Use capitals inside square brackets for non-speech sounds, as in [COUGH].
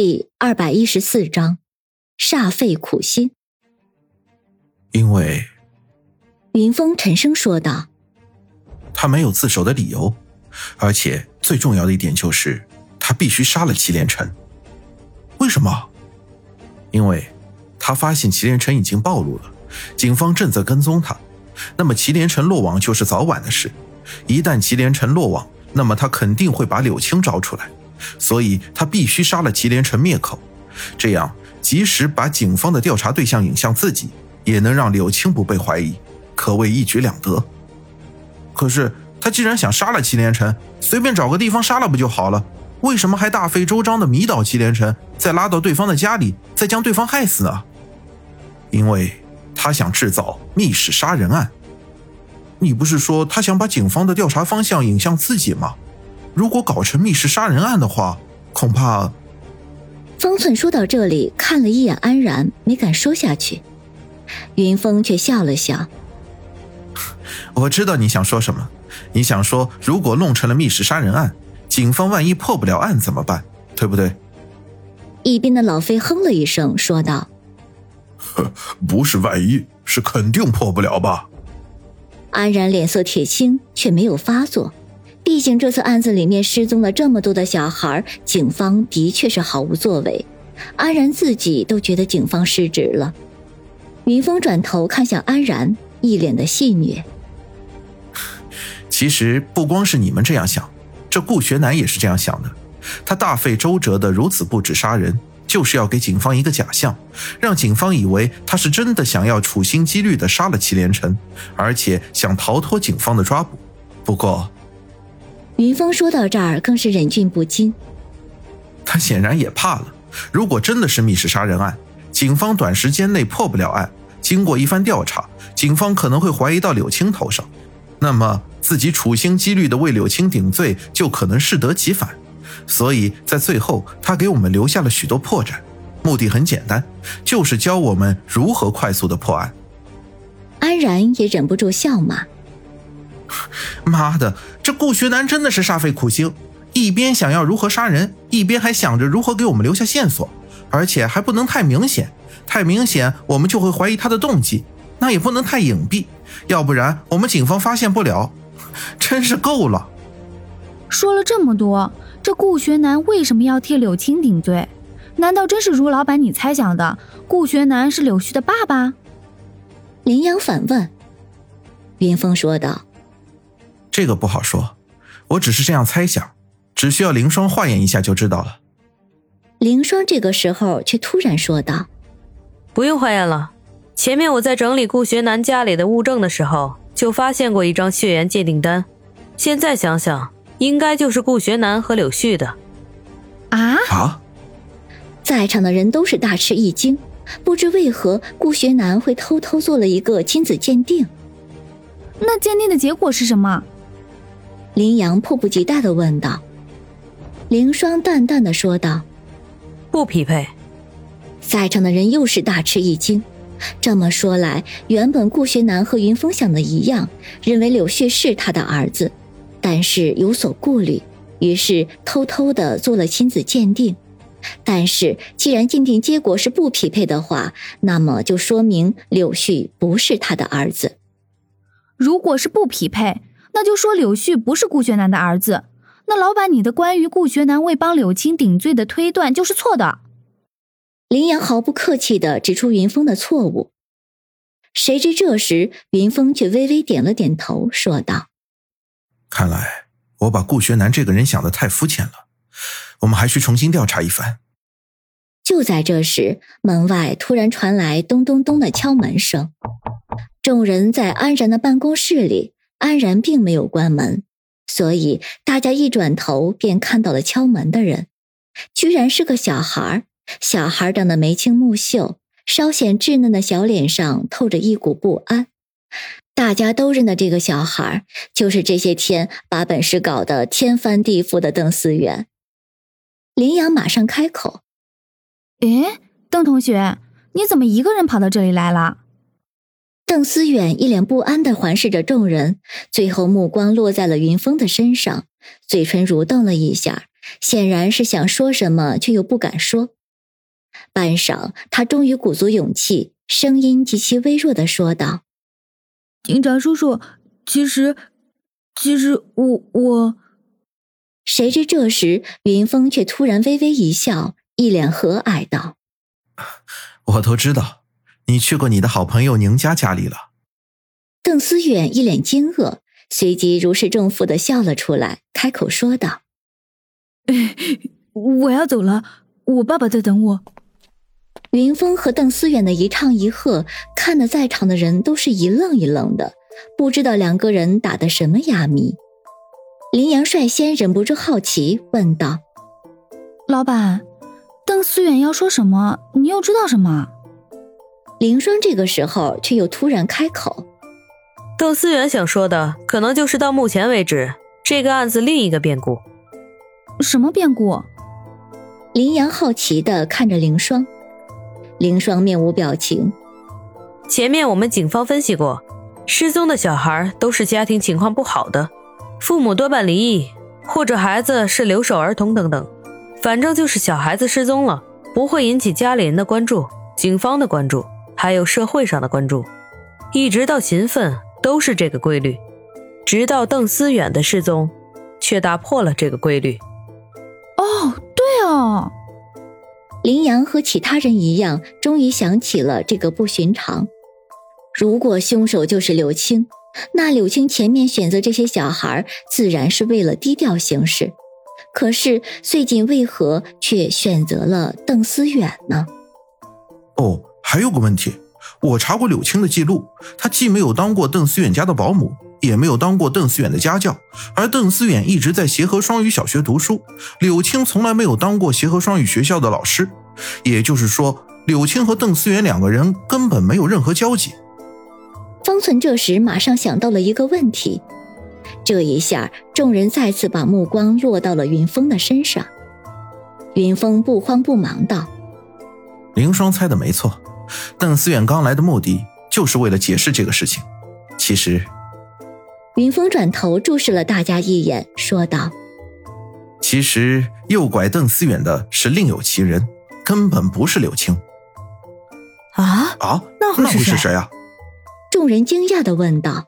第二百一十四章，煞费苦心。因为云峰沉声说道：“他没有自首的理由，而且最重要的一点就是，他必须杀了祁连城。为什么？因为他发现祁连城已经暴露了，警方正在跟踪他。那么祁连城落网就是早晚的事。一旦祁连城落网，那么他肯定会把柳青找出来。”所以他必须杀了祁连城灭口，这样即使把警方的调查对象引向自己，也能让柳青不被怀疑，可谓一举两得。可是他既然想杀了祁连城，随便找个地方杀了不就好了？为什么还大费周章的迷倒祁连城，再拉到对方的家里，再将对方害死呢？因为他想制造密室杀人案。你不是说他想把警方的调查方向引向自己吗？如果搞成密室杀人案的话，恐怕……方寸说到这里，看了一眼安然，没敢说下去。云峰却笑了笑：“ [LAUGHS] 我知道你想说什么，你想说，如果弄成了密室杀人案，警方万一破不了案怎么办？对不对？”一边的老飞哼了一声，说道：“呵，[LAUGHS] 不是万一，是肯定破不了吧？”安然脸色铁青，却没有发作。毕竟这次案子里面失踪了这么多的小孩，警方的确是毫无作为。安然自己都觉得警方失职了。云峰转头看向安然，一脸的戏谑。其实不光是你们这样想，这顾学南也是这样想的。他大费周折的如此布置杀人，就是要给警方一个假象，让警方以为他是真的想要处心积虑的杀了祁连城，而且想逃脱警方的抓捕。不过。云峰说到这儿，更是忍俊不禁。他显然也怕了。如果真的是密室杀人案，警方短时间内破不了案。经过一番调查，警方可能会怀疑到柳青头上，那么自己处心积虑的为柳青顶罪，就可能适得其反。所以在最后，他给我们留下了许多破绽，目的很简单，就是教我们如何快速的破案。安然也忍不住笑骂。妈的，这顾学南真的是煞费苦心，一边想要如何杀人，一边还想着如何给我们留下线索，而且还不能太明显，太明显我们就会怀疑他的动机，那也不能太隐蔽，要不然我们警方发现不了，真是够了。说了这么多，这顾学南为什么要替柳青顶罪？难道真是如老板你猜想的，顾学南是柳絮的爸爸？林阳反问。云峰说道。这个不好说，我只是这样猜想，只需要凌霜化验一下就知道了。凌霜这个时候却突然说道：“不用化验了，前面我在整理顾学南家里的物证的时候，就发现过一张血缘鉴定单。现在想想，应该就是顾学南和柳絮的。”啊啊！在场的人都是大吃一惊，不知为何顾学南会偷偷做了一个亲子鉴定。那鉴定的结果是什么？林阳迫不及待的问道。凌霜淡淡的说道：“不匹配。”在场的人又是大吃一惊。这么说来，原本顾学南和云峰想的一样，认为柳絮是他的儿子，但是有所顾虑，于是偷偷的做了亲子鉴定。但是既然鉴定结果是不匹配的话，那么就说明柳絮不是他的儿子。如果是不匹配。那就说柳絮不是顾学南的儿子，那老板你的关于顾学南为帮柳青顶罪的推断就是错的。林阳毫不客气的指出云峰的错误，谁知这时云峰却微微点了点头，说道：“看来我把顾学南这个人想的太肤浅了，我们还需重新调查一番。”就在这时，门外突然传来咚咚咚的敲门声，众人在安然的办公室里。安然并没有关门，所以大家一转头便看到了敲门的人，居然是个小孩小孩长得眉清目秀，稍显稚嫩的小脸上透着一股不安。大家都认得这个小孩就是这些天把本市搞得天翻地覆的邓思远。林阳马上开口：“诶，邓同学，你怎么一个人跑到这里来了？”邓思远一脸不安的环视着众人，最后目光落在了云峰的身上，嘴唇蠕动了一下，显然是想说什么，却又不敢说。半晌，他终于鼓足勇气，声音极其微弱的说道：“警察叔叔，其实，其实我我……”谁知这时云峰却突然微微一笑，一脸和蔼道：“我都知道，你去过你的好朋友宁家家里了。”邓思远一脸惊愕，随即如释重负的笑了出来，开口说道：“我要走了，我爸爸在等我。”云峰和邓思远的一唱一和，看得在场的人都是一愣一愣的，不知道两个人打的什么哑谜。林阳率先忍不住好奇问道：“老板，邓思远要说什么？你又知道什么？”林霜这个时候却又突然开口：“窦思远想说的，可能就是到目前为止这个案子另一个变故。什么变故？”林阳好奇的看着凌霜。凌霜面无表情。前面我们警方分析过，失踪的小孩都是家庭情况不好的，父母多半离异，或者孩子是留守儿童等等。反正就是小孩子失踪了，不会引起家里人的关注、警方的关注，还有社会上的关注。一直到勤奋都是这个规律，直到邓思远的失踪，却打破了这个规律。哦，对哦。林阳和其他人一样，终于想起了这个不寻常。如果凶手就是柳青，那柳青前面选择这些小孩，自然是为了低调行事。可是最近为何却选择了邓思远呢？哦，还有个问题，我查过柳青的记录，她既没有当过邓思远家的保姆。也没有当过邓思远的家教，而邓思远一直在协和双语小学读书。柳青从来没有当过协和双语学校的老师，也就是说，柳青和邓思远两个人根本没有任何交集。方寸这时马上想到了一个问题，这一下众人再次把目光落到了云峰的身上。云峰不慌不忙道：“凌霜猜的没错，邓思远刚来的目的就是为了解释这个事情。其实。”云峰转头注视了大家一眼，说道：“其实诱拐邓思远的是另有其人，根本不是柳青。”啊啊，那会是谁啊？众人惊讶的问道。